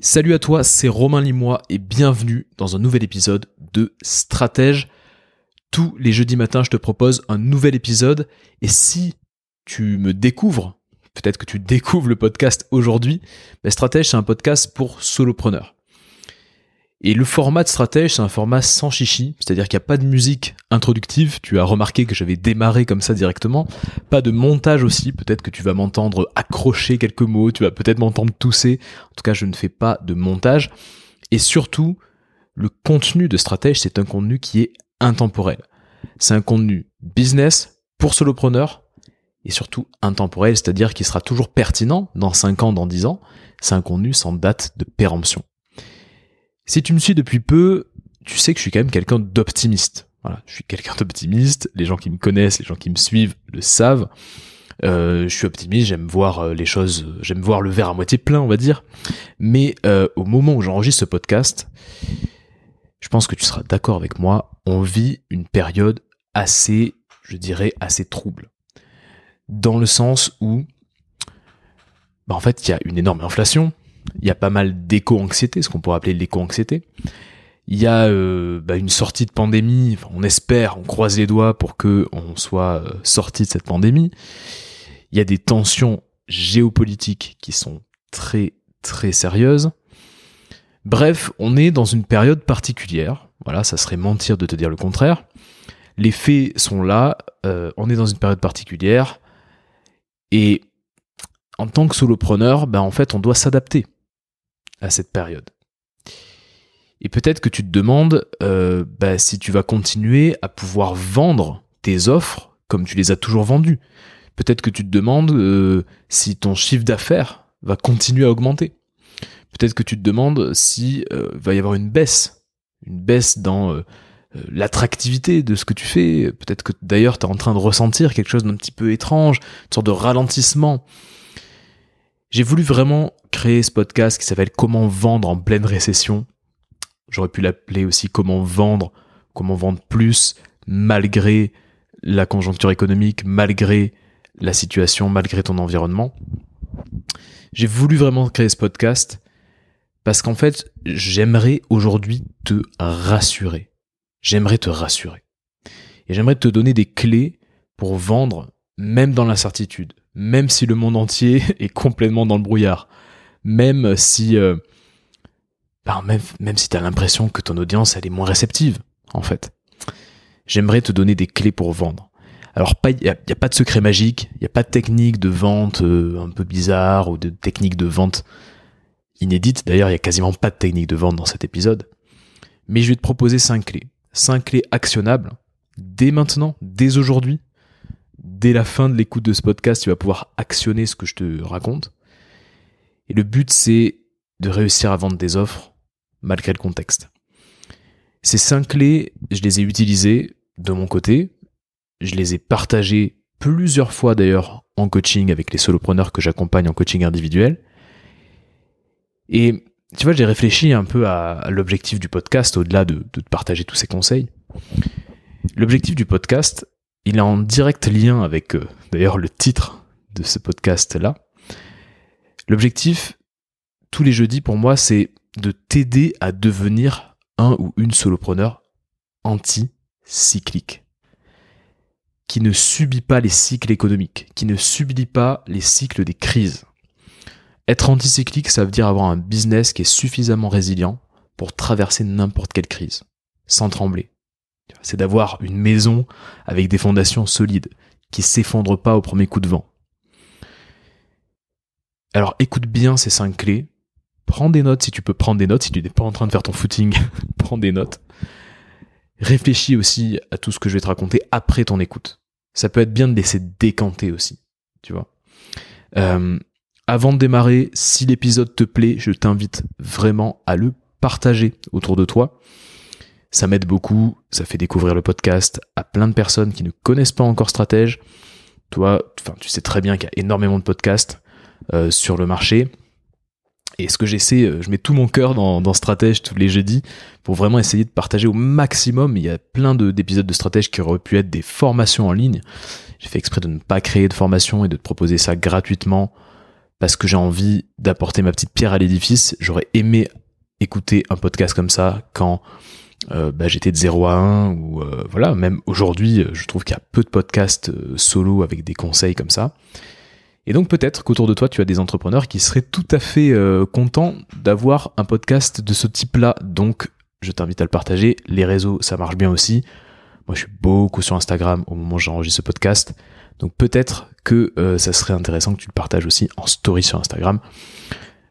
Salut à toi, c'est Romain Limois et bienvenue dans un nouvel épisode de Stratège. Tous les jeudis matins, je te propose un nouvel épisode et si tu me découvres, peut-être que tu découvres le podcast aujourd'hui, Stratège c'est un podcast pour solopreneurs. Et le format de stratège, c'est un format sans chichi, c'est-à-dire qu'il n'y a pas de musique introductive, tu as remarqué que j'avais démarré comme ça directement, pas de montage aussi, peut-être que tu vas m'entendre accrocher quelques mots, tu vas peut-être m'entendre tousser, en tout cas je ne fais pas de montage, et surtout, le contenu de stratège, c'est un contenu qui est intemporel. C'est un contenu business pour solopreneurs, et surtout intemporel, c'est-à-dire qu'il sera toujours pertinent dans 5 ans, dans 10 ans, c'est un contenu sans date de péremption. Si tu me suis depuis peu, tu sais que je suis quand même quelqu'un d'optimiste. Voilà, je suis quelqu'un d'optimiste. Les gens qui me connaissent, les gens qui me suivent le savent. Euh, je suis optimiste, j'aime voir euh, les choses, j'aime voir le verre à moitié plein, on va dire. Mais euh, au moment où j'enregistre ce podcast, je pense que tu seras d'accord avec moi, on vit une période assez, je dirais, assez trouble. Dans le sens où, bah en fait, il y a une énorme inflation, il y a pas mal d'éco-anxiété, ce qu'on pourrait appeler l'éco-anxiété. Il y a euh, bah, une sortie de pandémie, on espère, on croise les doigts pour que on soit euh, sorti de cette pandémie. Il y a des tensions géopolitiques qui sont très très sérieuses. Bref, on est dans une période particulière. Voilà, ça serait mentir de te dire le contraire. Les faits sont là, euh, on est dans une période particulière, et en tant que solopreneur, ben en fait, on doit s'adapter à cette période. Et peut-être que tu te demandes euh, bah, si tu vas continuer à pouvoir vendre tes offres comme tu les as toujours vendues. Peut-être que tu te demandes euh, si ton chiffre d'affaires va continuer à augmenter. Peut-être que tu te demandes si euh, va y avoir une baisse, une baisse dans l'attractivité de ce que tu fais. Peut-être que d'ailleurs tu es en train de ressentir quelque chose d'un petit peu étrange, une sorte de ralentissement. J'ai voulu vraiment créer ce podcast qui s'appelle Comment vendre en pleine récession. J'aurais pu l'appeler aussi Comment vendre, comment vendre plus malgré la conjoncture économique, malgré la situation, malgré ton environnement. J'ai voulu vraiment créer ce podcast parce qu'en fait, j'aimerais aujourd'hui te rassurer. J'aimerais te rassurer. Et j'aimerais te donner des clés pour vendre même dans l'incertitude, même si le monde entier est complètement dans le brouillard, même si euh, même, même si tu as l'impression que ton audience elle est moins réceptive en fait. J'aimerais te donner des clés pour vendre. Alors il n'y a, pas de secret magique, il n'y a pas de technique de vente euh, un peu bizarre ou de technique de vente inédite. D'ailleurs, il n'y a quasiment pas de technique de vente dans cet épisode. Mais je vais te proposer cinq clés. Cinq clés actionnables dès maintenant, dès aujourd'hui, dès la fin de l'écoute de ce podcast, tu vas pouvoir actionner ce que je te raconte. Et le but, c'est de réussir à vendre des offres malgré le contexte. Ces cinq clés, je les ai utilisées de mon côté. Je les ai partagées plusieurs fois d'ailleurs en coaching avec les solopreneurs que j'accompagne en coaching individuel. Et tu vois, j'ai réfléchi un peu à, l'objectif du podcast au-delà de, de partager tous ces conseils. L'objectif du podcast, il est en direct lien avec euh, d'ailleurs le titre de ce podcast-là. L'objectif, tous les jeudis pour moi, c'est de t'aider à devenir un ou une solopreneur anti-cyclique, qui ne subit pas les cycles économiques, qui ne subit pas les cycles des crises. Être anticyclique, ça veut dire avoir un business qui est suffisamment résilient pour traverser n'importe quelle crise, sans trembler, c'est d'avoir une maison avec des fondations solides, qui s'effondrent pas au premier coup de vent. Alors écoute bien ces cinq clés, prends des notes si tu peux prendre des notes, si tu n'es pas en train de faire ton footing, prends des notes. Réfléchis aussi à tout ce que je vais te raconter après ton écoute. Ça peut être bien de laisser décanter aussi, tu vois. Euh, avant de démarrer, si l'épisode te plaît, je t'invite vraiment à le partager autour de toi. Ça m'aide beaucoup, ça fait découvrir le podcast à plein de personnes qui ne connaissent pas encore Stratège. Toi, tu sais très bien qu'il y a énormément de podcasts euh, sur le marché. Et ce que j'essaie, euh, je mets tout mon cœur dans, dans Stratège tous les jeudis pour vraiment essayer de partager au maximum. Il y a plein d'épisodes de, de Stratège qui auraient pu être des formations en ligne. J'ai fait exprès de ne pas créer de formation et de te proposer ça gratuitement parce que j'ai envie d'apporter ma petite pierre à l'édifice. J'aurais aimé écouter un podcast comme ça quand euh, bah, j'étais de 0 à 1 ou euh, voilà, même aujourd'hui, je trouve qu'il y a peu de podcasts euh, solo avec des conseils comme ça. Et donc peut-être qu'autour de toi, tu as des entrepreneurs qui seraient tout à fait contents d'avoir un podcast de ce type-là. Donc je t'invite à le partager. Les réseaux, ça marche bien aussi. Moi, je suis beaucoup sur Instagram au moment où j'enregistre ce podcast. Donc peut-être que ça serait intéressant que tu le partages aussi en story sur Instagram.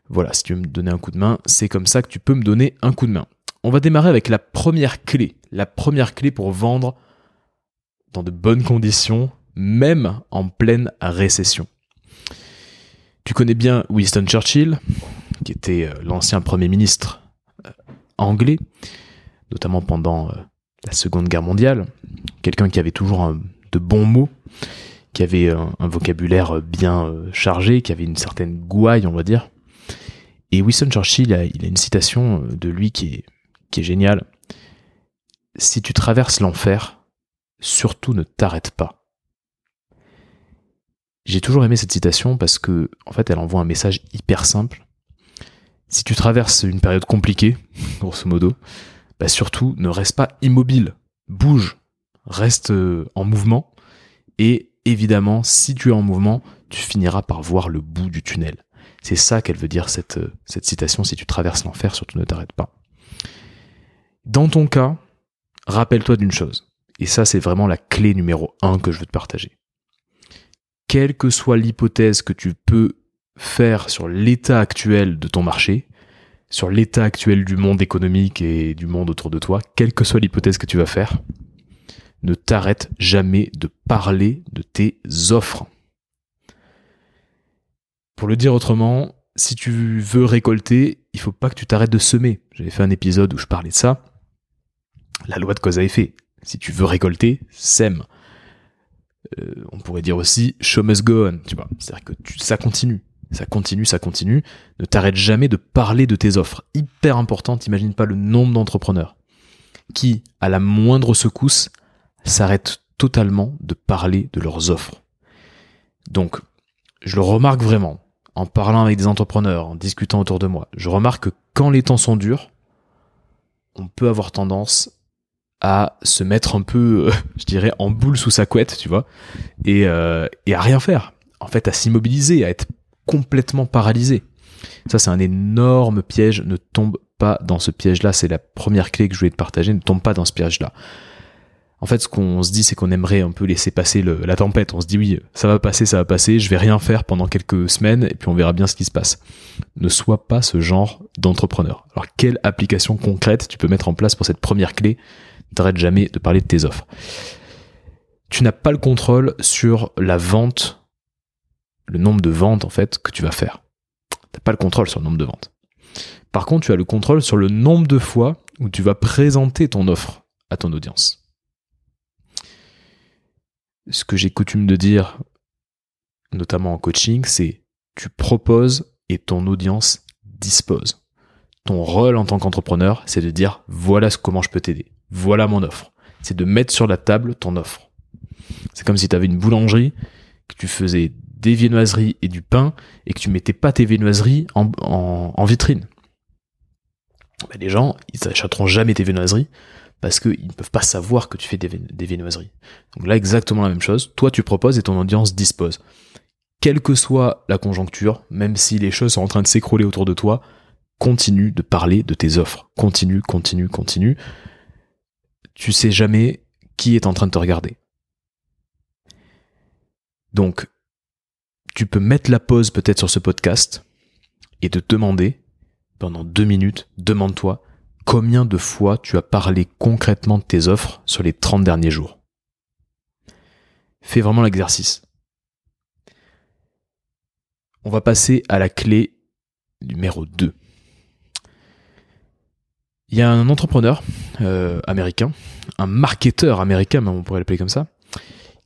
Voilà, si tu veux me donner un coup de main, c'est comme ça que tu peux me donner un coup de main. On va démarrer avec la première clé. La première clé pour vendre dans de bonnes conditions, même en pleine récession. Tu connais bien Winston Churchill, qui était euh, l'ancien Premier ministre euh, anglais, notamment pendant euh, la Seconde Guerre mondiale. Quelqu'un qui avait toujours de bons mots, qui avait un vocabulaire bien chargé, qui avait une certaine gouaille, on va dire. Et Winston Churchill, il a une citation de lui qui est qui est génial. Si tu traverses l'enfer, surtout ne t'arrête pas. J'ai toujours aimé cette citation parce que, en fait, elle envoie un message hyper simple. Si tu traverses une période compliquée, grosso modo, bah surtout ne reste pas immobile, bouge, reste euh, en mouvement. Et évidemment, si tu es en mouvement, tu finiras par voir le bout du tunnel. C'est ça qu'elle veut dire cette, euh, cette citation. Si tu traverses l'enfer, surtout ne t'arrête pas. Dans ton cas, rappelle-toi d'une chose, et ça c'est vraiment la clé numéro un que je veux te partager. Quelle que soit l'hypothèse que tu peux faire sur l'état actuel de ton marché, sur l'état actuel du monde économique et du monde autour de toi, quelle que soit l'hypothèse que tu vas faire, ne t'arrête jamais de parler de tes offres. Pour le dire autrement, si tu veux récolter, il faut pas que tu t'arrêtes de semer. J'avais fait un épisode où je parlais de ça la loi de cause à effet. Si tu veux récolter, sème. Euh, on pourrait dire aussi show must go on, tu vois. C'est-à-dire que ça continue. Ça continue, ça continue. Ne t'arrête jamais de parler de tes offres. Hyper important, t'imagines pas le nombre d'entrepreneurs qui, à la moindre secousse, s'arrêtent totalement de parler de leurs offres. Donc, je le remarque vraiment, en parlant avec des entrepreneurs, en discutant autour de moi, je remarque que quand les temps sont durs, on peut avoir tendance à se mettre un peu, euh, je dirais, en boule sous sa couette, tu vois, et, euh, et à rien faire. En fait, à s'immobiliser, à être complètement paralysé. Ça, c'est un énorme piège. Ne tombe pas dans ce piège-là. C'est la première clé que je voulais te partager. Ne tombe pas dans ce piège-là. En fait, ce qu'on se dit, c'est qu'on aimerait un peu laisser passer la tempête. On se dit oui, ça va passer, ça va passer. Je vais rien faire pendant quelques semaines et puis on verra bien ce qui se passe. Ne sois pas ce genre d'entrepreneur. Alors, quelle application concrète tu peux mettre en place pour cette première clé t'arrêtes jamais de parler de tes offres. Tu n'as pas le contrôle sur la vente, le nombre de ventes en fait que tu vas faire. T'as pas le contrôle sur le nombre de ventes. Par contre, tu as le contrôle sur le nombre de fois où tu vas présenter ton offre à ton audience. Ce que j'ai coutume de dire, notamment en coaching, c'est tu proposes et ton audience dispose. Ton rôle en tant qu'entrepreneur, c'est de dire voilà comment je peux t'aider voilà mon offre. C'est de mettre sur la table ton offre. C'est comme si tu avais une boulangerie, que tu faisais des viennoiseries et du pain, et que tu mettais pas tes viennoiseries en, vitrine. Ben, les gens, ils n'achèteront jamais tes viennoiseries parce qu'ils ne peuvent pas savoir que tu fais des, des viennoiseries. Donc là, exactement la même chose. Toi, tu proposes et ton audience dispose. Quelle que soit la conjoncture, même si les choses sont en train de s'écrouler autour de toi, continue de parler de tes offres. Continue, continue, continue tu sais jamais qui est en train de te regarder. Donc, tu peux mettre la pause peut-être sur ce podcast et te demander, pendant deux minutes, demande-toi combien de fois tu as parlé concrètement de tes offres sur les 30 derniers jours. Fais vraiment l'exercice. On va passer à la clé numéro 2 il y a un entrepreneur euh, américain, un marketeur américain, on pourrait l'appeler comme ça,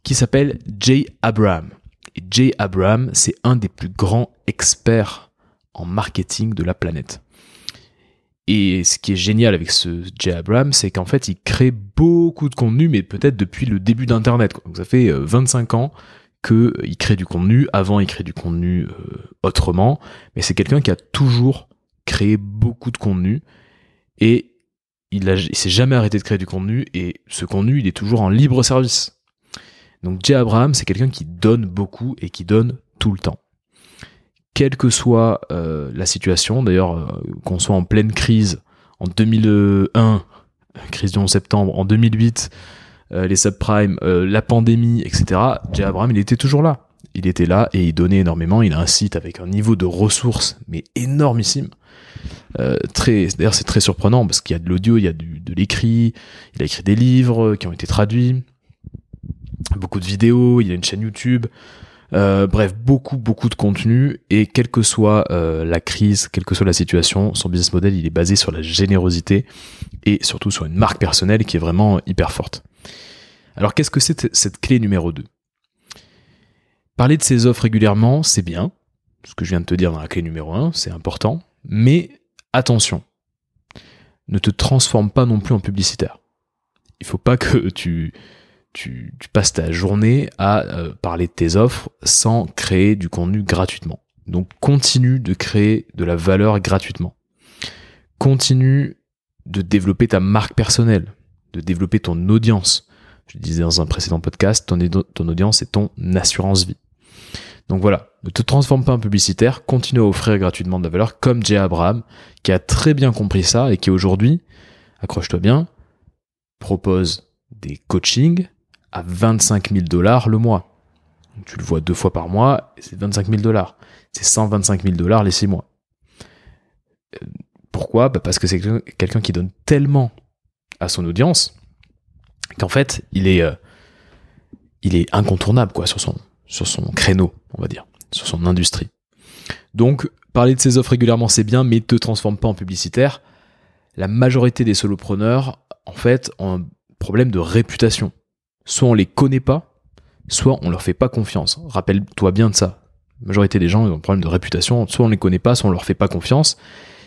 qui s'appelle Jay Abraham. Et Jay Abraham, c'est un des plus grands experts en marketing de la planète. Et ce qui est génial avec ce Jay Abraham, c'est qu'en fait, il crée beaucoup de contenu, mais peut-être depuis le début d'Internet. Donc ça fait 25 euh, ans que il crée du contenu. Avant, il crée du contenu autrement, mais c'est quelqu'un qui a toujours créé beaucoup de contenu et il, il s'est jamais arrêté de créer du contenu et ce contenu, il est toujours en libre service. Donc Jay Abraham, c'est quelqu'un qui donne beaucoup et qui donne tout le temps. Quelle que soit euh, la situation, d'ailleurs, euh, qu'on soit en pleine crise en 2001, crise du 11 septembre, en 2008, euh, les subprimes, la pandémie, etc., Jay Abraham, il était toujours là. Il était là et il donnait énormément. Il a un site avec un niveau de ressources, mais énormissime. Très, d'ailleurs, c'est très surprenant parce qu'il y a de l'audio, il y a de l'écrit, il a écrit des livres qui ont été traduits beaucoup de vidéos, il a une chaîne YouTube. Euh, bref, beaucoup, beaucoup de contenu et quelle que soit euh, la crise, quelle que soit la situation, son business model, il est basé sur la générosité et surtout sur une marque personnelle qui est vraiment hyper forte. Alors qu'est-ce que c'est cette clé numéro 2 Parler de ses offres régulièrement, c'est bien, ce que je viens de te dire dans la clé numéro 1, c'est important, mais attention, ne te transforme pas non plus en publicitaire. Il faut pas que tu passes ta journée à euh, parler de tes offres sans créer du contenu gratuitement. Donc continue de créer de la valeur gratuitement. Continue de développer ta marque personnelle, de développer ton audience. Je disais dans un précédent podcast, ton, ton audience est ton assurance vie. Donc voilà, ne te transforme pas en publicitaire, continue à offrir gratuitement de la valeur comme Jay Abraham, qui a très bien compris ça et qui aujourd'hui, accroche-toi bien, propose des coachings à 25 000 dollars le mois. Tu le vois deux fois par mois, c'est 25 000 dollars. C'est 125 000 dollars les six mois. Euh, pourquoi? Bah Parce que c'est quelqu'un qui donne tellement à son audience qu'en fait, il est, euh, il est incontournable quoi, sur, son, sur son créneau, on va dire, sur son industrie. Donc, parler de ses offres régulièrement, c'est bien, mais ne te transforme pas en publicitaire. La majorité des solopreneurs, en fait, ont un problème de réputation soit on les connaît pas, soit on leur fait pas confiance. Rappelle-toi bien de ça. La majorité des gens ont un problème de réputation, soit on les connaît pas, soit on leur fait pas confiance.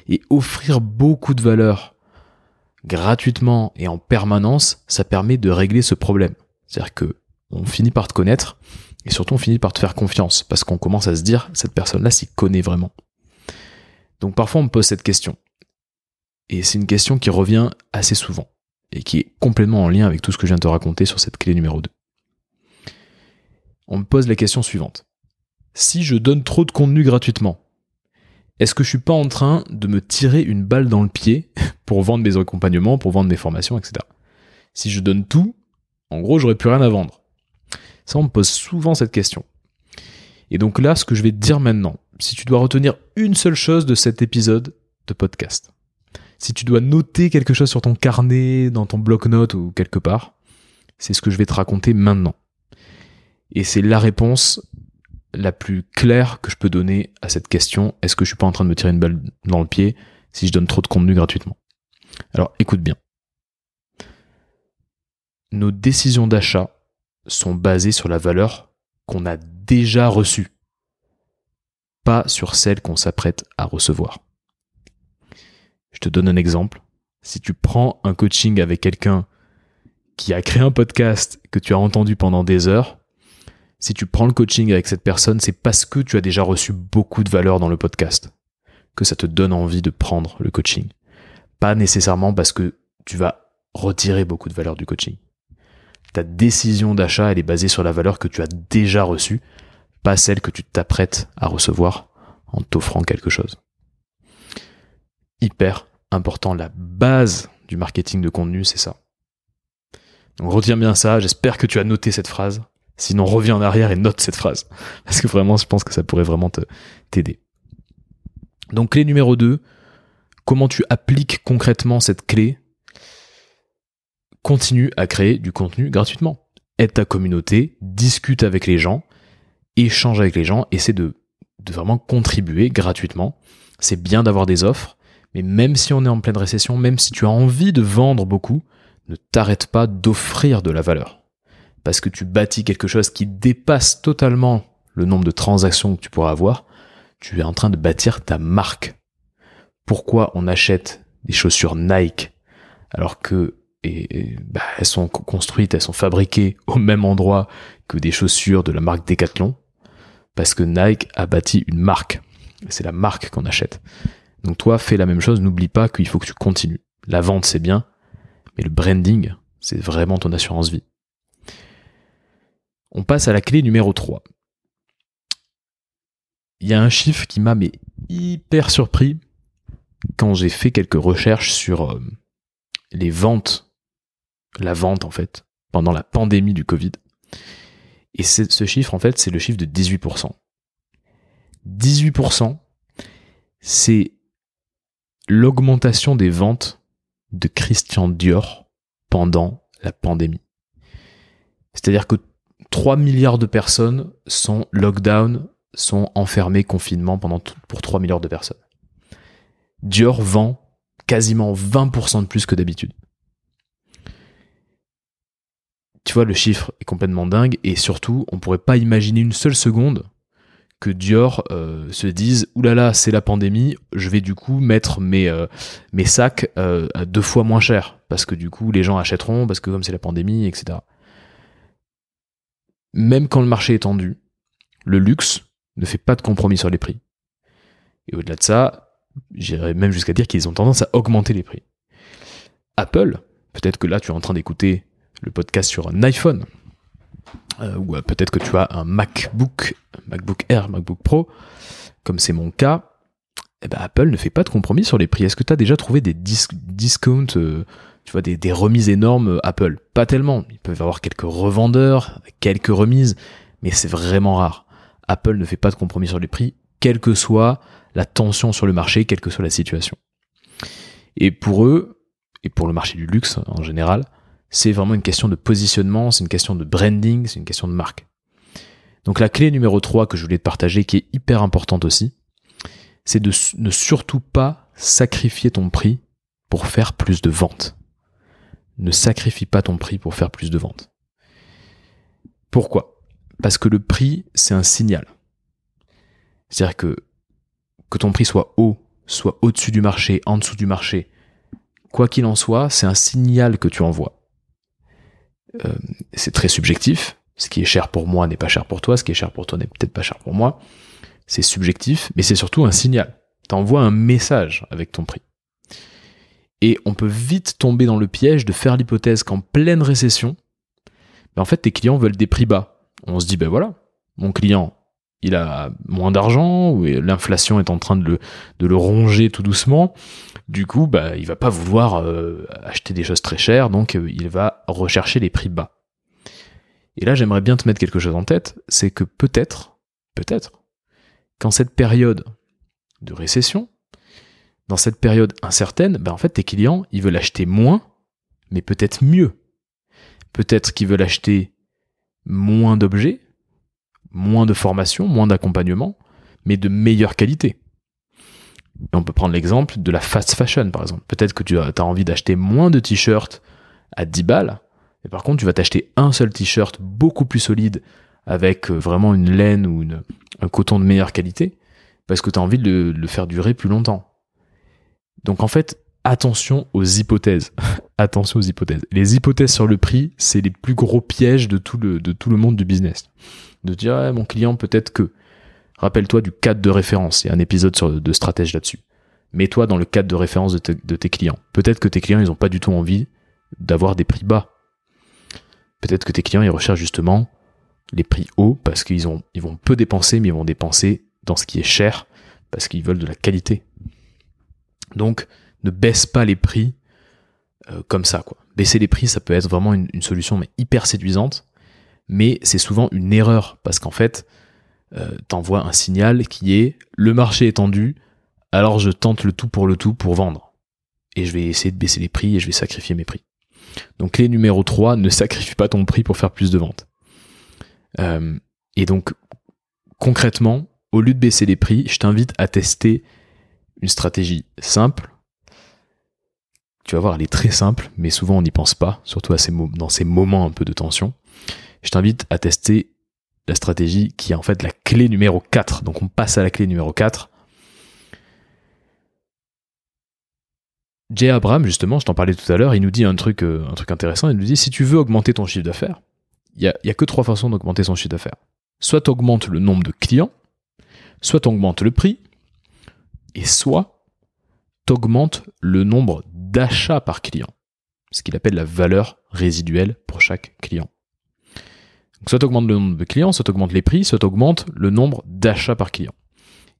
Et offrir beaucoup de valeur gratuitement et en permanence, ça permet de régler ce problème. C'est-à-dire que on finit par te connaître et surtout on finit par te faire confiance parce qu'on commence à se dire cette personne-là s'y connaît vraiment. Donc parfois on me pose cette question. Et c'est une question qui revient assez souvent et qui est complètement en lien avec tout ce que je viens de te raconter sur cette clé numéro 2. On me pose la question suivante. Si je donne trop de contenu gratuitement, est-ce que je suis pas en train de me tirer une balle dans le pied pour vendre mes accompagnements, pour vendre mes formations, etc. Si je donne tout, en gros, j'aurais plus rien à vendre. Ça, on me pose souvent cette question. Et donc là, ce que je vais te dire maintenant, si tu dois retenir une seule chose de cet épisode de podcast, si tu dois noter quelque chose sur ton carnet, dans ton bloc-notes ou quelque part, c'est ce que je vais te raconter maintenant. Et c'est la réponse la plus claire que je peux donner à cette question. Est-ce que je suis pas en train de me tirer une balle dans le pied si je donne trop de contenu gratuitement? Alors écoute bien. Nos décisions d'achat sont basées sur la valeur qu'on a déjà reçue, pas sur celle qu'on s'apprête à recevoir. Je te donne un exemple. Si tu prends un coaching avec quelqu'un qui a créé un podcast que tu as entendu pendant des heures, si tu prends le coaching avec cette personne, c'est parce que tu as déjà reçu beaucoup de valeur dans le podcast que ça te donne envie de prendre le coaching. Pas nécessairement parce que tu vas retirer beaucoup de valeur du coaching. Ta décision d'achat, elle est basée sur la valeur que tu as déjà reçue, pas celle que tu t'apprêtes à recevoir en t'offrant quelque chose hyper important. La base du marketing de contenu, c'est ça. Donc retiens bien ça, j'espère que tu as noté cette phrase. Sinon, reviens en arrière et note cette phrase. Parce que vraiment, je pense que ça pourrait vraiment t'aider. Donc, clé numéro 2, comment tu appliques concrètement cette clé Continue à créer du contenu gratuitement. Aide ta communauté, discute avec les gens, échange avec les gens, essaie de, de vraiment contribuer gratuitement. C'est bien d'avoir des offres, mais même si on est en pleine récession, même si tu as envie de vendre beaucoup, ne t'arrête pas d'offrir de la valeur. Parce que tu bâtis quelque chose qui dépasse totalement le nombre de transactions que tu pourras avoir. Tu es en train de bâtir ta marque. Pourquoi on achète des chaussures Nike alors que et, bah, elles sont construites, elles sont fabriquées au même endroit que des chaussures de la marque Decathlon, parce que Nike a bâti une marque. C'est la marque qu'on achète. Donc toi, fais la même chose, n'oublie pas qu'il faut que tu continues. La vente, c'est bien, mais le branding, c'est vraiment ton assurance vie. On passe à la clé numéro 3. Il y a un chiffre qui m'a hyper surpris quand j'ai fait quelques recherches sur euh, les ventes, la vente en fait, pendant la pandémie du Covid. Et ce chiffre en fait, c'est le chiffre de 18%. 18%, c'est l'augmentation des ventes de Christian Dior pendant la pandémie. C'est-à-dire que 3 milliards de personnes sont lockdown, sont enfermées, confinement pendant pour 3 milliards de personnes. Dior vend quasiment 20% de plus que d'habitude. Tu vois, le chiffre est complètement dingue et surtout, on pourrait pas imaginer une seule seconde que Dior euh, se dise oulala c'est la pandémie je vais du coup mettre mes, euh, sacs euh, à deux fois moins cher parce que du coup les gens achèteront parce que comme c'est la pandémie etc même quand le marché est tendu, le luxe ne fait pas de compromis sur les prix. Et au-delà de ça, j'irais même jusqu'à dire qu'ils ont tendance à augmenter les prix. Apple, peut-être que là tu es en train d'écouter le podcast sur un iPhone, euh, ou euh, peut-être que tu as un MacBook, MacBook Air, MacBook Pro, comme c'est mon cas, eh ben Apple ne fait pas de compromis sur les prix. Est-ce que tu as déjà trouvé des discounts euh, tu vois, des, remises énormes Apple? Pas tellement. Ils peuvent avoir quelques revendeurs, quelques remises, mais c'est vraiment rare. Apple ne fait pas de compromis sur les prix, quelle que soit la tension sur le marché, quelle que soit la situation. Et pour eux, et pour le marché du luxe en général, c'est vraiment une question de positionnement, c'est une question de branding, c'est une question de marque. Donc la clé numéro 3 que je voulais te partager, qui est hyper importante aussi, c'est de ne surtout pas sacrifier ton prix pour faire plus de ventes ne sacrifie pas ton prix pour faire plus de ventes. Pourquoi? Parce que le prix, c'est un signal. C'est-à-dire que que ton prix soit haut, soit au-dessus du marché, en dessous du marché, quoi qu'il en soit, c'est un signal que tu envoies. Euh, c'est très subjectif. Ce qui est cher pour moi n'est pas cher pour toi, ce qui est cher pour toi n'est peut-être pas cher pour moi. C'est subjectif, mais c'est surtout un signal. Tu envoies un message avec ton prix. Et on peut vite tomber dans le piège de faire l'hypothèse qu'en pleine récession, ben en fait, tes clients veulent des prix bas. On se dit, ben voilà, mon client, il a moins d'argent, ou l'inflation est en train de le, de le, ronger tout doucement. Du coup, bah, il va pas vouloir euh, acheter des choses très chères, donc euh, il va rechercher les prix bas. Et là, j'aimerais bien te mettre quelque chose en tête, c'est que peut-être, peut-être, qu'en cette période de récession, dans cette période incertaine, ben en fait, tes clients, ils veulent acheter moins, mais peut-être mieux. Peut-être qu'ils veulent acheter moins d'objets, moins de formation, moins d'accompagnement, mais de meilleure qualité. On peut prendre l'exemple de la fast fashion, par exemple. Peut-être que tu as, envie d'acheter moins de t-shirts à 10 balles, et par contre, tu vas t'acheter un seul t-shirt beaucoup plus solide, avec euh, vraiment une laine ou un coton de meilleure qualité, parce que tu as envie de le faire durer plus longtemps. Donc en fait, attention aux hypothèses. attention aux hypothèses. Les hypothèses sur le prix, c'est les plus gros pièges de tout le, de tout le monde du business. De dire, mon client, peut-être que. Rappelle-toi du cadre de référence. Il y a un épisode sur, de stratège là-dessus. Mets-toi dans le cadre de référence de, tes clients. Peut-être que tes clients, ils n'ont pas du tout envie d'avoir des prix bas. Peut-être que tes clients, ils recherchent justement les prix hauts parce qu'ils ont, ils vont peu dépenser, mais ils vont dépenser dans ce qui est cher parce qu'ils veulent de la qualité. Donc, ne baisse pas les prix euh, comme ça. Baisser les prix, ça peut être vraiment une, solution mais hyper séduisante, mais c'est souvent une erreur parce qu'en fait, euh, t'envoies un signal qui est le marché est tendu, alors je tente le tout pour le tout pour vendre. Et je vais essayer de baisser les prix et je vais sacrifier mes prix. Donc clé numéro 3, ne sacrifie pas ton prix pour faire plus de ventes. Euh, et donc concrètement, au lieu de baisser les prix, je t'invite à tester une stratégie simple. Tu vas voir, elle est très simple, mais souvent on n'y pense pas, surtout dans ces moments un peu de tension. Je t'invite à tester la stratégie qui est en fait la clé numéro 4. Donc on passe à la clé numéro 4. Jay Abraham, justement, je t'en parlais tout à l'heure, il nous dit un truc, euh, un truc intéressant. Il nous dit si tu veux augmenter ton chiffre d'affaires, il n'y a, que trois façons d'augmenter son chiffre d'affaires. Soit tu augmentes le nombre de clients, soit tu augmentes le prix, et soit tu augmentes le nombre d'achats par client. Ce qu'il appelle la valeur résiduelle pour chaque client. Donc soit tu augmentes le nombre de clients, soit tu augmentes les prix, soit tu augmentes le nombre d'achats par client.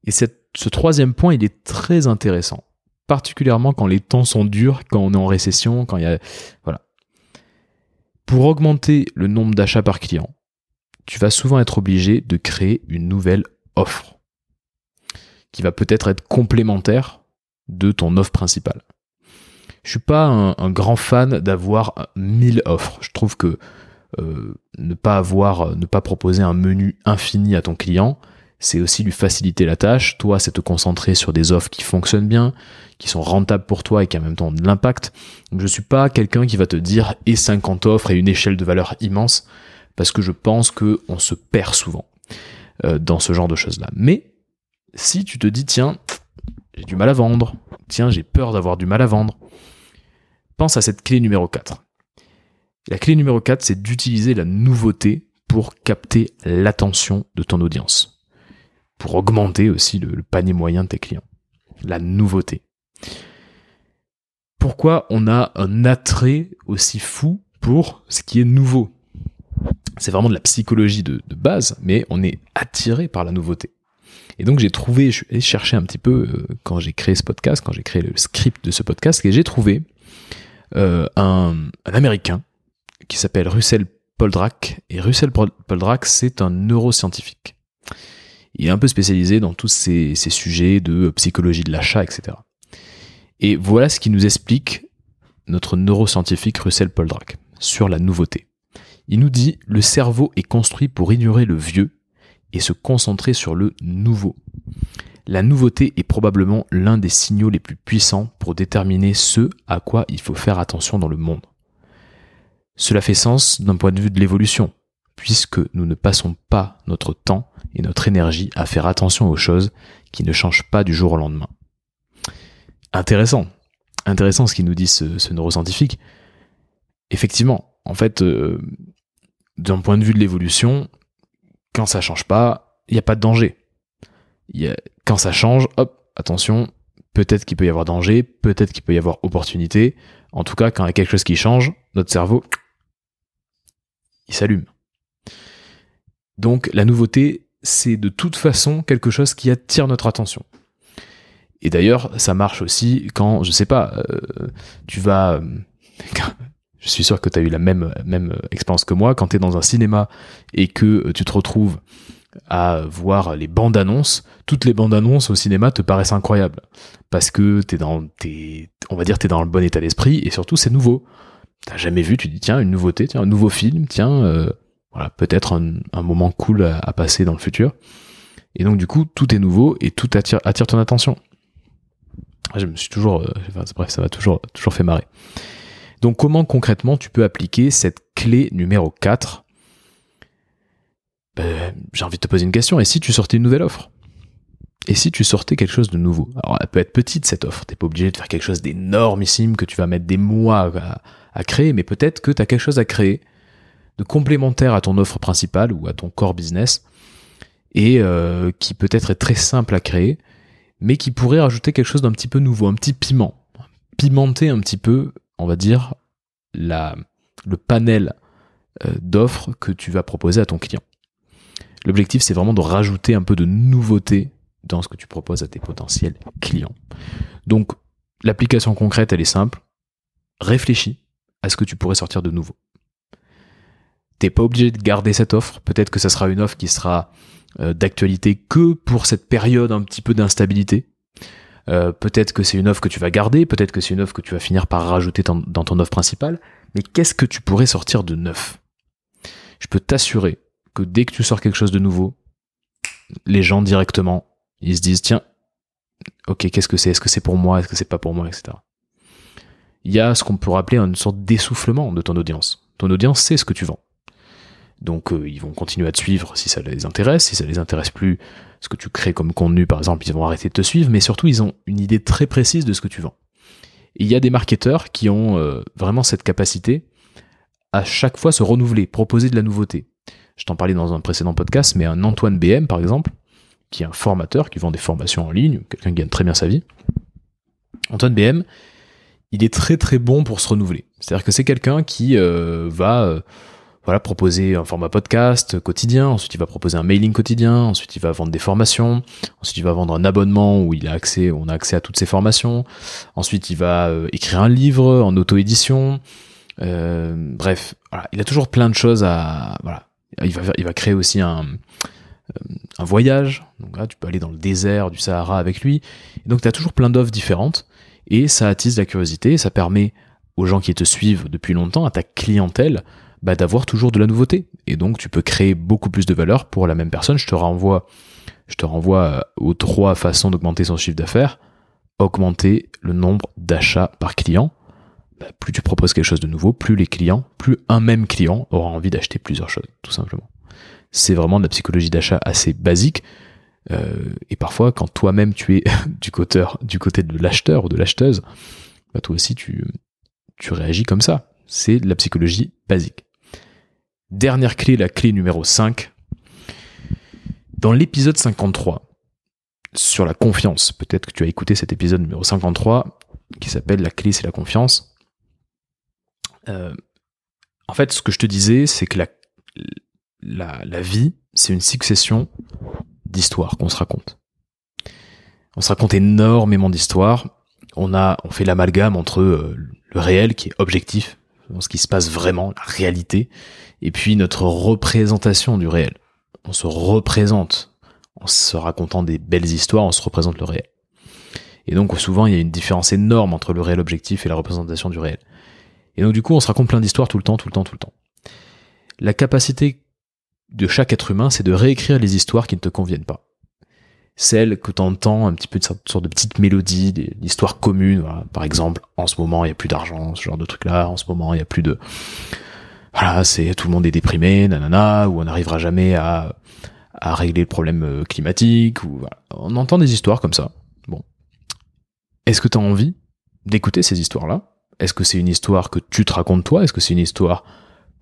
Et ce troisième point, il est très intéressant particulièrement quand les temps sont durs, quand on est en récession, quand il y a... Voilà. Pour augmenter le nombre d'achats par client, tu vas souvent être obligé de créer une nouvelle offre qui va peut-être être complémentaire de ton offre principale. Je suis pas un, grand fan d'avoir 1000 offres. Je trouve que euh, ne pas avoir, ne pas proposer un menu infini à ton client, c'est aussi lui faciliter la tâche. Toi, c'est te concentrer sur des offres qui fonctionnent bien, qui sont rentables pour toi et qui en même temps de l'impact. Donc je suis pas quelqu'un qui va te dire et 50 offres et une échelle de valeur immense parce que je pense que on se perd souvent euh, dans ce genre de choses-là. Mais si tu te dis tiens, j'ai du mal à vendre, tiens, j'ai peur d'avoir du mal à vendre, pense à cette clé numéro 4. La clé numéro 4, c'est d'utiliser la nouveauté pour capter l'attention de ton audience pour augmenter aussi le, panier moyen de tes clients. La nouveauté. Pourquoi on a un attrait aussi fou pour ce qui est nouveau? C'est vraiment de la psychologie de, base, mais on est attiré par la nouveauté. Et donc j'ai trouvé, je suis chercher un petit peu euh, quand j'ai créé ce podcast, quand j'ai créé le script de ce podcast, et j'ai trouvé euh, un, Américain qui s'appelle Russell Poldrack. Et Russell Poldrack, c'est un neuroscientifique. Il est un peu spécialisé dans tous ces, sujets de psychologie de l'achat, etc. Et voilà ce qui nous explique notre neuroscientifique Russell Poldrack sur la nouveauté. Il nous dit le cerveau est construit pour ignorer le vieux et se concentrer sur le nouveau. La nouveauté est probablement l'un des signaux les plus puissants pour déterminer ce à quoi il faut faire attention dans le monde. Cela fait sens d'un point de vue de l'évolution, puisque nous ne passons pas notre temps et notre énergie à faire attention aux choses qui ne changent pas du jour au lendemain. Intéressant. Intéressant ce qu'il nous dit ce, neuroscientifique. Effectivement, en fait, euh, d'un point de vue de l'évolution, quand ça change pas, il n'y a pas de danger. quand ça change, hop, attention, peut-être qu'il peut y avoir danger, peut-être qu'il peut y avoir opportunité. En tout cas, quand il y a quelque chose qui change, notre cerveau, il s'allume. Donc la nouveauté, c'est de toute façon quelque chose qui attire notre attention. Et d'ailleurs, ça marche aussi quand, je sais pas, euh, tu vas... Euh, je suis sûr que tu as eu la même, expérience que moi, quand tu es dans un cinéma et que tu te retrouves à voir les bandes annonces, toutes les bandes annonces au cinéma te paraissent incroyables. Parce que t'es dans, t'es, on va dire, t'es dans le bon état d'esprit et surtout c'est nouveau. T'as jamais vu, tu dis tiens, une nouveauté, tiens, un nouveau film, tiens, euh, voilà, peut-être un, moment cool à, passer dans le futur. Et donc du coup, tout est nouveau et tout attire, attire ton attention. Je me suis toujours, euh, bref, ça m'a toujours, toujours fait marrer. Donc comment concrètement tu peux appliquer cette clé numéro 4 ben, J'ai envie de te poser une question. Et si tu sortais une nouvelle offre? Et si tu sortais quelque chose de nouveau Alors elle peut être petite cette offre. T'es pas obligé de faire quelque chose d'énormissime que tu vas mettre des mois à, créer, mais peut-être que tu as quelque chose à créer de complémentaire à ton offre principale ou à ton core business et euh, qui peut-être est très simple à créer, mais qui pourrait rajouter quelque chose d'un petit peu nouveau, un petit piment, pimenter un petit peu, on va dire, la, le panel euh, d'offres que tu vas proposer à ton client. L'objectif, c'est vraiment de rajouter un peu de nouveauté dans ce que tu proposes à tes potentiels clients. Donc, l'application concrète, elle est simple. Réfléchis à ce que tu pourrais sortir de nouveau. T'es pas obligé de garder cette offre. Peut-être que ça sera une offre qui sera euh, d'actualité que pour cette période un petit peu d'instabilité. Euh, peut-être que c'est une offre que tu vas garder, peut-être que c'est une offre que tu vas finir par rajouter dans ton offre principale. Mais qu'est-ce que tu pourrais sortir de neuf? Je peux t'assurer que dès que tu sors quelque chose de nouveau, les gens directement, ils se disent tiens, ok, qu'est-ce que c'est? Est-ce que c'est pour moi? Est-ce que c'est pas pour moi? Etc. Il y a ce qu'on pourrait appeler une sorte d'essoufflement de ton audience. Ton audience sait ce que tu vends. Donc euh, ils vont continuer à te suivre si ça les intéresse, si ça les intéresse plus, ce que tu crées comme contenu par exemple, ils vont arrêter de te suivre, mais surtout ils ont une idée très précise de ce que tu vends. Il y a des marketeurs qui ont euh, vraiment cette capacité à chaque fois se renouveler, proposer de la nouveauté. Je t'en parlais dans un précédent podcast, mais un Antoine BM, par exemple, qui est un formateur, qui vend des formations en ligne, quelqu'un qui gagne très bien sa vie. Antoine BM, il est très très bon pour se renouveler. C'est-à-dire que c'est quelqu'un qui euh, va euh, voilà, proposer un format podcast quotidien, ensuite il va proposer un mailing quotidien, ensuite il va vendre des formations, ensuite il va vendre un abonnement où il a accès, on a accès à toutes ces formations, ensuite il va euh, écrire un livre en auto-édition, bref, il a toujours plein de choses à, voilà, il va, il va créer aussi un, un voyage, donc là tu peux aller dans le désert du Sahara avec lui, et donc tu as toujours plein d'offres différentes, et ça attise la curiosité, ça permet aux gens qui te suivent depuis longtemps, à ta clientèle, bah, d'avoir toujours de la nouveauté. Et donc tu peux créer beaucoup plus de valeur pour la même personne. Je te renvoie, je te renvoie euh, aux trois façons d'augmenter son chiffre d'affaires. Augmenter le nombre d'achats par client. Bah, plus tu proposes quelque chose de nouveau, plus les clients, plus un même client aura envie d'acheter plusieurs choses, tout simplement. C'est vraiment de la psychologie d'achat assez basique. Euh, et parfois, quand toi-même tu es du côté, de l'acheteur ou de l'acheteuse, bah, toi aussi tu, tu réagis comme ça. C'est de la psychologie basique. Dernière clé, la clé numéro 5. Dans l'épisode 53, sur la confiance, peut-être que tu as écouté cet épisode numéro 53, qui s'appelle La clé, c'est la confiance. Euh, en fait, ce que je te disais, c'est que la, la, vie, c'est une succession d'histoires qu'on se raconte. On se raconte énormément d'histoires. On a, on fait l'amalgame entre euh, le réel qui est objectif, ce qui se passe vraiment, la réalité, et puis notre représentation du réel. On se représente en se racontant des belles histoires, on se représente le réel. Et donc souvent il y a une différence énorme entre le réel objectif et la représentation du réel. Et donc du coup on se raconte plein d'histoires tout le temps, tout le temps, tout le temps. La capacité de chaque être humain, c'est de réécrire les histoires qui ne te conviennent pas celle que tu entends, un petit peu de sorte de petite mélodie, l'histoire commune. Voilà. Par exemple, en ce moment, il n'y a plus d'argent, ce genre de truc-là. En ce moment, il n'y a plus de... Voilà, c'est tout le monde est déprimé, nanana, ou on n'arrivera jamais à, régler le problème euh, climatique. Ou. On entend des histoires comme ça. Bon. Est-ce que tu as envie d'écouter ces histoires-là? Est-ce que c'est une histoire que tu te racontes toi? Est-ce que c'est une histoire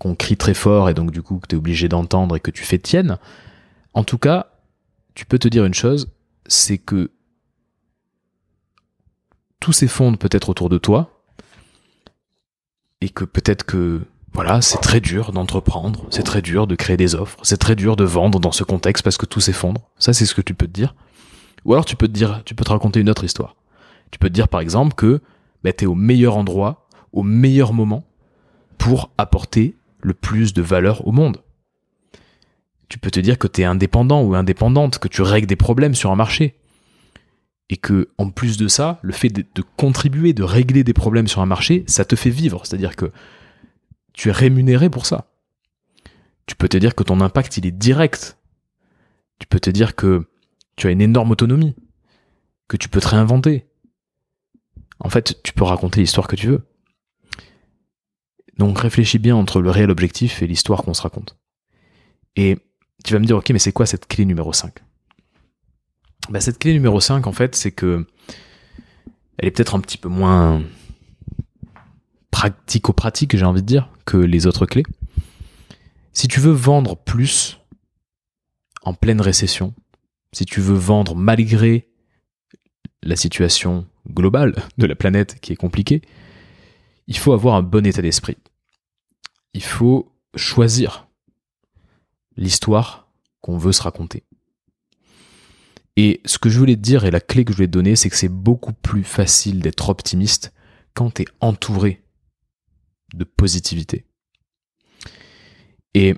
qu'on crie très fort et donc du coup que tu es obligé d'entendre et que tu fais tienne En tout cas, tu peux te dire une chose, c'est que tout s'effondre peut-être autour de toi, et que peut-être que voilà, c'est très dur d'entreprendre, c'est très dur de créer des offres, c'est très dur de vendre dans ce contexte parce que tout s'effondre. Ça, c'est ce que tu peux te dire. Ou alors tu peux te dire, tu peux te raconter une autre histoire. Tu peux te dire par exemple que bah, tu es au meilleur endroit, au meilleur moment pour apporter le plus de valeur au monde tu peux te dire que tu es indépendant ou indépendante, que tu règles des problèmes sur un marché. Et que, en plus de ça, le fait de, contribuer, de régler des problèmes sur un marché, ça te fait vivre. C'est-à-dire que tu es rémunéré pour ça. Tu peux te dire que ton impact, il est direct. Tu peux te dire que tu as une énorme autonomie, que tu peux te réinventer. En fait, tu peux raconter l'histoire que tu veux. Donc réfléchis bien entre le réel objectif et l'histoire qu'on se raconte. Et tu vas me dire, ok, mais c'est quoi cette clé numéro 5 bah, Cette clé numéro 5, en fait, c'est que elle est peut-être un petit peu moins pratico-pratique, j'ai envie de dire, que les autres clés. Si tu veux vendre plus en pleine récession, si tu veux vendre malgré la situation globale de la planète qui est compliquée, il faut avoir un bon état d'esprit. Il faut choisir l'histoire qu'on veut se raconter. Et ce que je voulais te dire et la clé que je voulais te donner, c'est que c'est beaucoup plus facile d'être optimiste quand tu es entouré de positivité. Et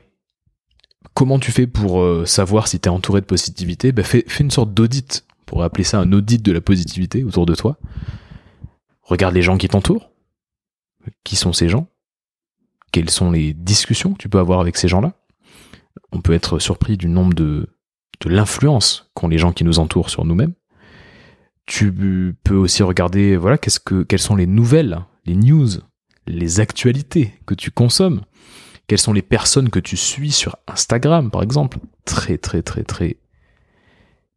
comment tu fais pour euh, savoir si tu es entouré de positivité? Ben fais, fais une sorte d'audit, pour appeler ça un audit de la positivité autour de toi. Regarde les gens qui t'entourent. Qui sont ces gens Quelles sont les discussions que tu peux avoir avec ces gens-là on peut être surpris du nombre de, de l'influence qu'ont les gens qui nous entourent sur nous-mêmes. Tu peux aussi regarder, voilà, qu'est-ce que, quelles sont les nouvelles, les news, les actualités que tu consommes. Quelles sont les personnes que tu suis sur Instagram, par exemple. Très, très, très, très,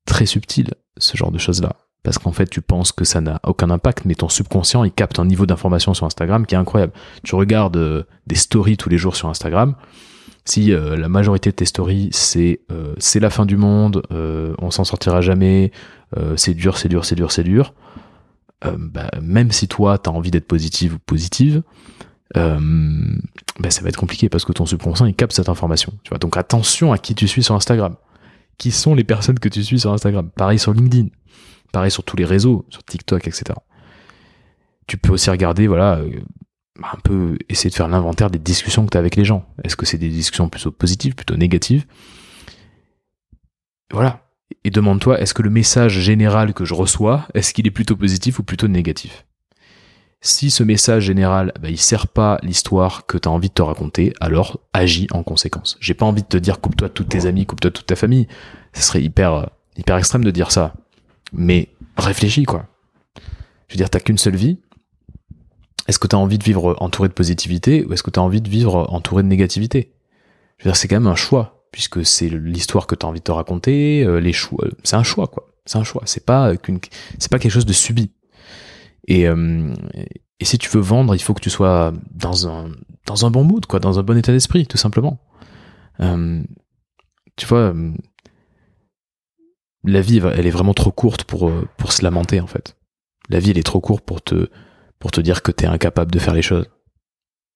très subtil, ce genre de choses-là. Parce qu'en fait tu penses que ça n'a aucun impact, mais ton subconscient il capte un niveau d'information sur Instagram qui est incroyable. Tu regardes euh, des stories tous les jours sur Instagram, si euh, la majorité de tes stories c'est euh, c'est la fin du monde, on s'en sortira jamais, c'est dur, c'est dur, c'est dur, c'est dur, bah, même si toi tu as envie d'être positive ou positive, bah, ça va être compliqué parce que ton subconscient il capte cette information. Tu vois, donc attention à qui tu suis sur Instagram. Qui sont les personnes que tu suis sur Instagram? Pareil sur LinkedIn. Pareil sur tous les réseaux, sur TikTok, etc. Tu peux aussi regarder, voilà, euh, un peu essayer de faire l'inventaire des discussions que tu as avec les gens. Est-ce que c'est des discussions plutôt positives, plutôt négatives? Voilà. Et demande-toi, est-ce que le message général que je reçois, est-ce qu'il est plutôt positif ou plutôt négatif? Si ce message général, bah, il sert pas l'histoire que tu as envie de te raconter, alors agis en conséquence. J'ai pas envie de te dire coupe-toi de tous tes amis, coupe-toi toute ta famille. Ce serait hyper, euh, hyper extrême de dire ça. Mais réfléchis, quoi. Je veux dire, t'as qu'une seule vie. Est-ce que t'as envie de vivre entouré de positivité ou est-ce que t'as envie de vivre entouré de négativité? Je veux dire, c'est quand même un choix, puisque c'est l'histoire que t'as envie de te raconter, euh, les choix. C'est un choix, quoi. C'est un choix. C'est pas qu'une, c'est pas quelque chose de subi. Et, euh, et si tu veux vendre, il faut que tu sois dans un, dans un bon mood, quoi, dans un bon état d'esprit, tout simplement. Euh, tu vois, la vie, elle est vraiment trop courte pour, euh, pour se lamenter, en fait. La vie, elle est trop courte pour te, pour te dire que t'es incapable de faire les choses.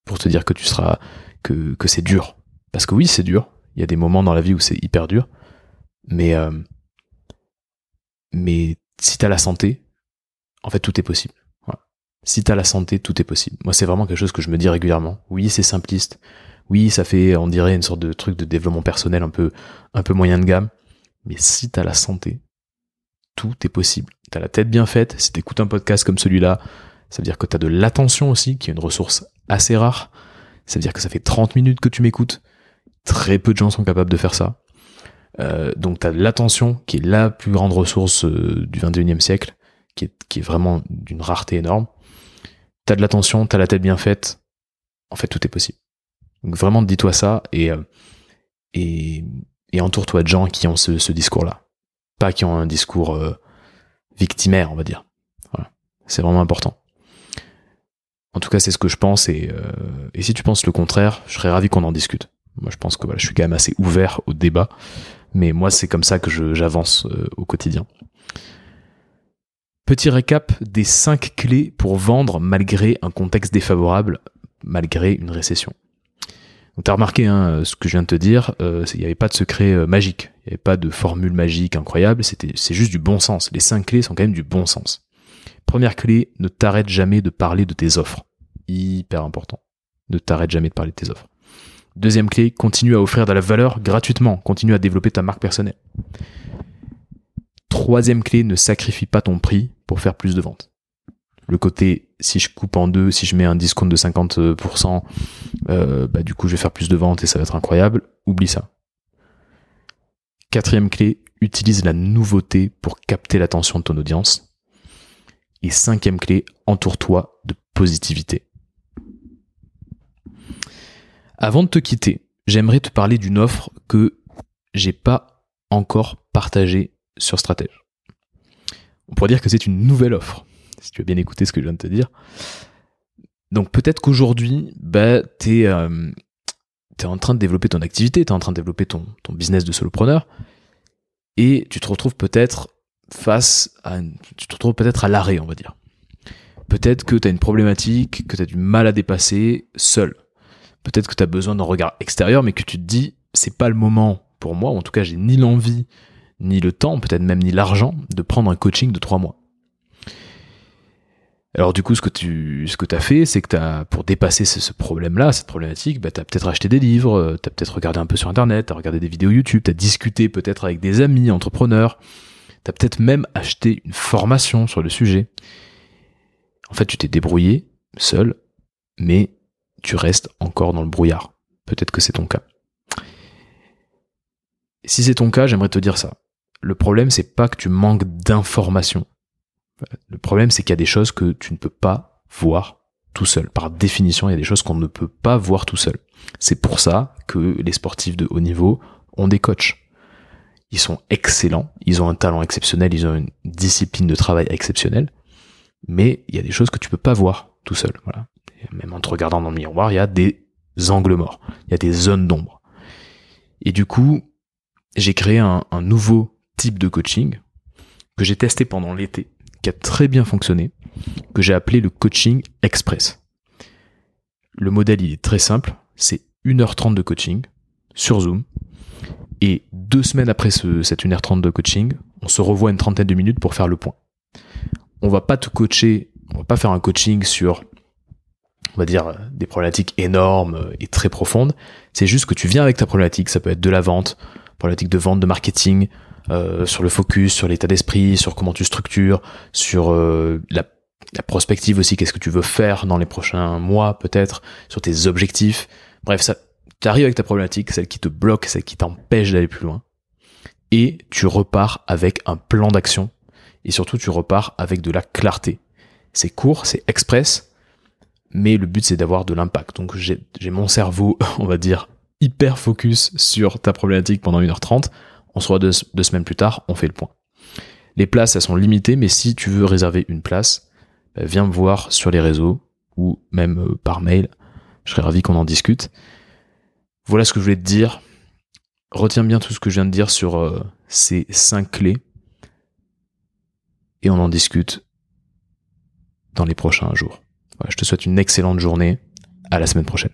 Pour te dire que tu seras, que, que c'est dur. Parce que oui, c'est dur. Il y a des moments dans la vie où c'est hyper dur. Mais, euh, mais si t'as la santé, en fait, tout est possible. Si t'as la santé, tout est possible. Moi, c'est vraiment quelque chose que je me dis régulièrement. Oui, c'est simpliste. Oui, ça fait, on dirait, une sorte de truc de développement personnel un peu, un peu moyen de gamme. Mais si t'as la santé, tout est possible. T'as la tête bien faite, si t'écoutes un podcast comme celui-là, ça veut dire que t'as de l'attention aussi, qui est une ressource assez rare. Ça veut dire que ça fait 30 minutes que tu m'écoutes. Très peu de gens sont capables de faire ça. Euh, donc t'as de l'attention, qui est la plus grande ressource euh, du 21e siècle, qui est, qui est vraiment d'une rareté énorme. T'as de l'attention, t'as la tête bien faite. En fait, tout est possible. Donc vraiment, dis-toi ça et, euh, et, et entoure-toi de gens qui ont ce, discours-là. Pas qui ont un discours euh, victimaire, on va dire. Voilà. C'est vraiment important. En tout cas, c'est ce que je pense, et, euh, et si tu penses le contraire, je serais ravi qu'on en discute. Moi, je pense que voilà, je suis quand même assez ouvert au débat, mais moi, c'est comme ça que j'avance euh, au quotidien. Petit récap des cinq clés pour vendre malgré un contexte défavorable, malgré une récession. Donc t'as remarqué hein, ce que je viens de te dire, euh, il n'y avait pas de secret euh, magique, il n'y avait pas de formule magique incroyable, c'est juste du bon sens. Les cinq clés sont quand même du bon sens. Première clé, ne t'arrête jamais de parler de tes offres. Hyper important. Ne t'arrête jamais de parler de tes offres. Deuxième clé, continue à offrir de la valeur gratuitement, continue à développer ta marque personnelle. Troisième clé, ne sacrifie pas ton prix pour faire plus de ventes le côté si je coupe en deux, si je mets un discount de 50%, euh, bah, du coup je vais faire plus de ventes et ça va être incroyable. Oublie ça. Quatrième clé, utilise la nouveauté pour capter l'attention de ton audience. Et cinquième clé, entoure-toi de positivité. Avant de te quitter, j'aimerais te parler d'une offre que j'ai pas encore partagée sur Stratège. On pourrait dire que c'est une nouvelle offre si tu as bien écouté ce que je viens de te dire. Donc peut-être qu'aujourd'hui, bah, tu es, euh, en train de développer ton activité, tu es en train de développer ton, ton business de solopreneur, et tu te retrouves peut-être face à... tu te retrouves peut-être à l'arrêt, on va dire. Peut-être que tu as une problématique, que tu as du mal à dépasser seul. Peut-être que tu as besoin d'un regard extérieur, mais que tu te dis, c'est pas le moment pour moi, en tout cas j'ai ni l'envie, ni le temps, peut-être même ni l'argent, de prendre un coaching de trois mois. Alors du coup, ce que tu ce que as fait, c'est que as, pour dépasser ce, problème-là, cette problématique, bah, tu peut-être acheté des livres, euh, tu peut-être regardé un peu sur Internet, tu regardé des vidéos YouTube, tu discuté peut-être avec des amis entrepreneurs, tu peut-être même acheté une formation sur le sujet. En fait, tu t'es débrouillé seul, mais tu restes encore dans le brouillard. Peut-être que c'est ton cas. Si c'est ton cas, j'aimerais te dire ça. Le problème, c'est pas que tu manques d'informations le problème, c'est qu'il y a des choses que tu ne peux pas voir tout seul. Par définition, il y a des choses qu'on ne peut pas voir tout seul. C'est pour ça que les sportifs de haut niveau ont des coachs. ils sont excellents, ils ont un talent exceptionnel, ils ont une discipline de travail exceptionnelle, mais il y a des choses que tu peux pas voir tout seul. Voilà. même en te regardant dans le miroir, il y a des angles morts, il y a des zones d'ombre. Et du coup, j'ai créé un, un nouveau type de coaching que j'ai testé pendant l'été, qui a très bien fonctionné, que j'ai appelé le coaching express. Le modèle, il est très simple, c'est 1h30 de coaching sur Zoom, et deux semaines après ce, cette 1h30 de coaching, on se revoit une trentaine de minutes pour faire le point. On va pas te coacher, on va pas faire un coaching sur, on va dire, des problématiques énormes et très profondes. C'est juste que tu viens avec ta problématique, ça peut être de la vente, problématique de vente, de marketing, euh, sur le focus, sur l'état d'esprit, sur comment tu structures, sur euh, la, la, prospective aussi, qu'est-ce que tu veux faire dans les prochains mois peut-être, sur tes objectifs. Bref, ça, tu arrives avec ta problématique, celle qui te bloque, celle qui t'empêche d'aller plus loin, et tu repars avec un plan d'action, et surtout tu repars avec de la clarté. C'est court, c'est express, mais le but c'est d'avoir de l'impact. Donc j'ai mon cerveau, on va dire, hyper focus sur ta problématique pendant 1h30 on se voit deux, semaines plus tard, on fait le point. Les places, elles sont limitées, mais si tu veux réserver une place, bah, viens me voir sur les réseaux ou même euh, par mail. Je serais ravi qu'on en discute. Voilà ce que je voulais te dire. Retiens bien tout ce que je viens de dire sur euh, ces cinq clés. Et on en discute dans les prochains jours. je te souhaite une excellente journée. À la semaine prochaine.